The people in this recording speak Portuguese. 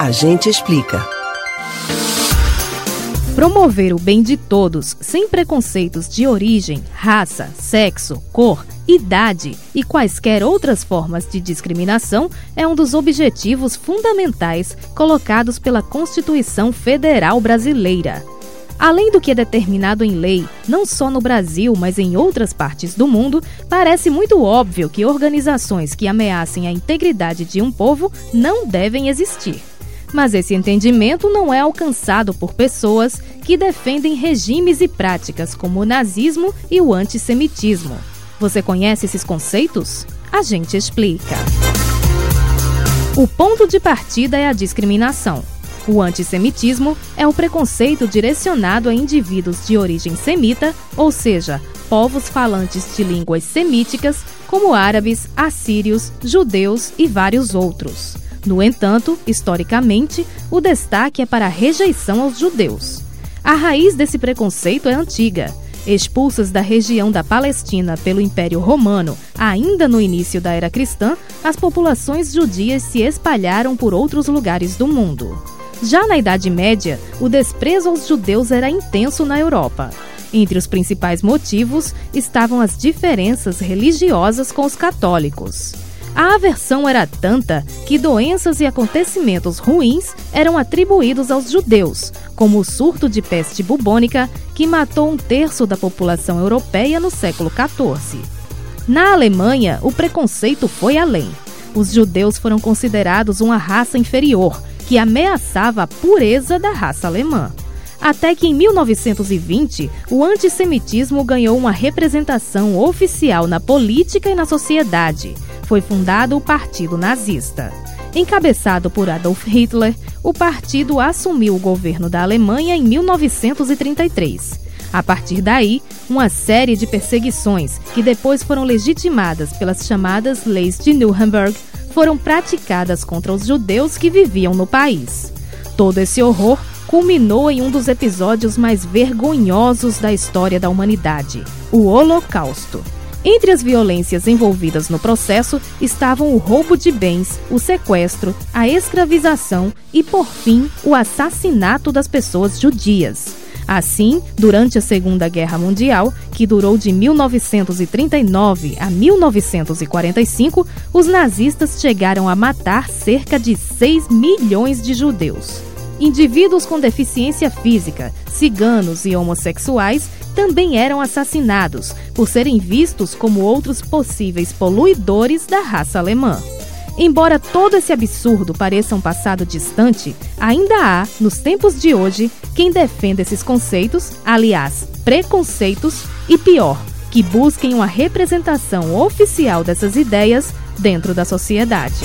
A gente explica. Promover o bem de todos, sem preconceitos de origem, raça, sexo, cor, idade e quaisquer outras formas de discriminação é um dos objetivos fundamentais colocados pela Constituição Federal Brasileira. Além do que é determinado em lei, não só no Brasil, mas em outras partes do mundo, parece muito óbvio que organizações que ameacem a integridade de um povo não devem existir. Mas esse entendimento não é alcançado por pessoas que defendem regimes e práticas como o nazismo e o antissemitismo. Você conhece esses conceitos? A gente explica. O ponto de partida é a discriminação. O antissemitismo é o preconceito direcionado a indivíduos de origem semita, ou seja, povos falantes de línguas semíticas, como árabes, assírios, judeus e vários outros. No entanto, historicamente, o destaque é para a rejeição aos judeus. A raiz desse preconceito é antiga. Expulsas da região da Palestina pelo Império Romano, ainda no início da era cristã, as populações judias se espalharam por outros lugares do mundo. Já na Idade Média, o desprezo aos judeus era intenso na Europa. Entre os principais motivos estavam as diferenças religiosas com os católicos. A aversão era tanta que doenças e acontecimentos ruins eram atribuídos aos judeus, como o surto de peste bubônica, que matou um terço da população europeia no século XIV. Na Alemanha, o preconceito foi além. Os judeus foram considerados uma raça inferior, que ameaçava a pureza da raça alemã. Até que em 1920, o antissemitismo ganhou uma representação oficial na política e na sociedade. Foi fundado o Partido Nazista. Encabeçado por Adolf Hitler, o partido assumiu o governo da Alemanha em 1933. A partir daí, uma série de perseguições, que depois foram legitimadas pelas chamadas Leis de Nuremberg, foram praticadas contra os judeus que viviam no país. Todo esse horror culminou em um dos episódios mais vergonhosos da história da humanidade, o Holocausto. Entre as violências envolvidas no processo estavam o roubo de bens, o sequestro, a escravização e, por fim, o assassinato das pessoas judias. Assim, durante a Segunda Guerra Mundial, que durou de 1939 a 1945, os nazistas chegaram a matar cerca de 6 milhões de judeus. Indivíduos com deficiência física, ciganos e homossexuais também eram assassinados por serem vistos como outros possíveis poluidores da raça alemã. Embora todo esse absurdo pareça um passado distante, ainda há, nos tempos de hoje, quem defenda esses conceitos, aliás, preconceitos, e pior, que busquem uma representação oficial dessas ideias dentro da sociedade.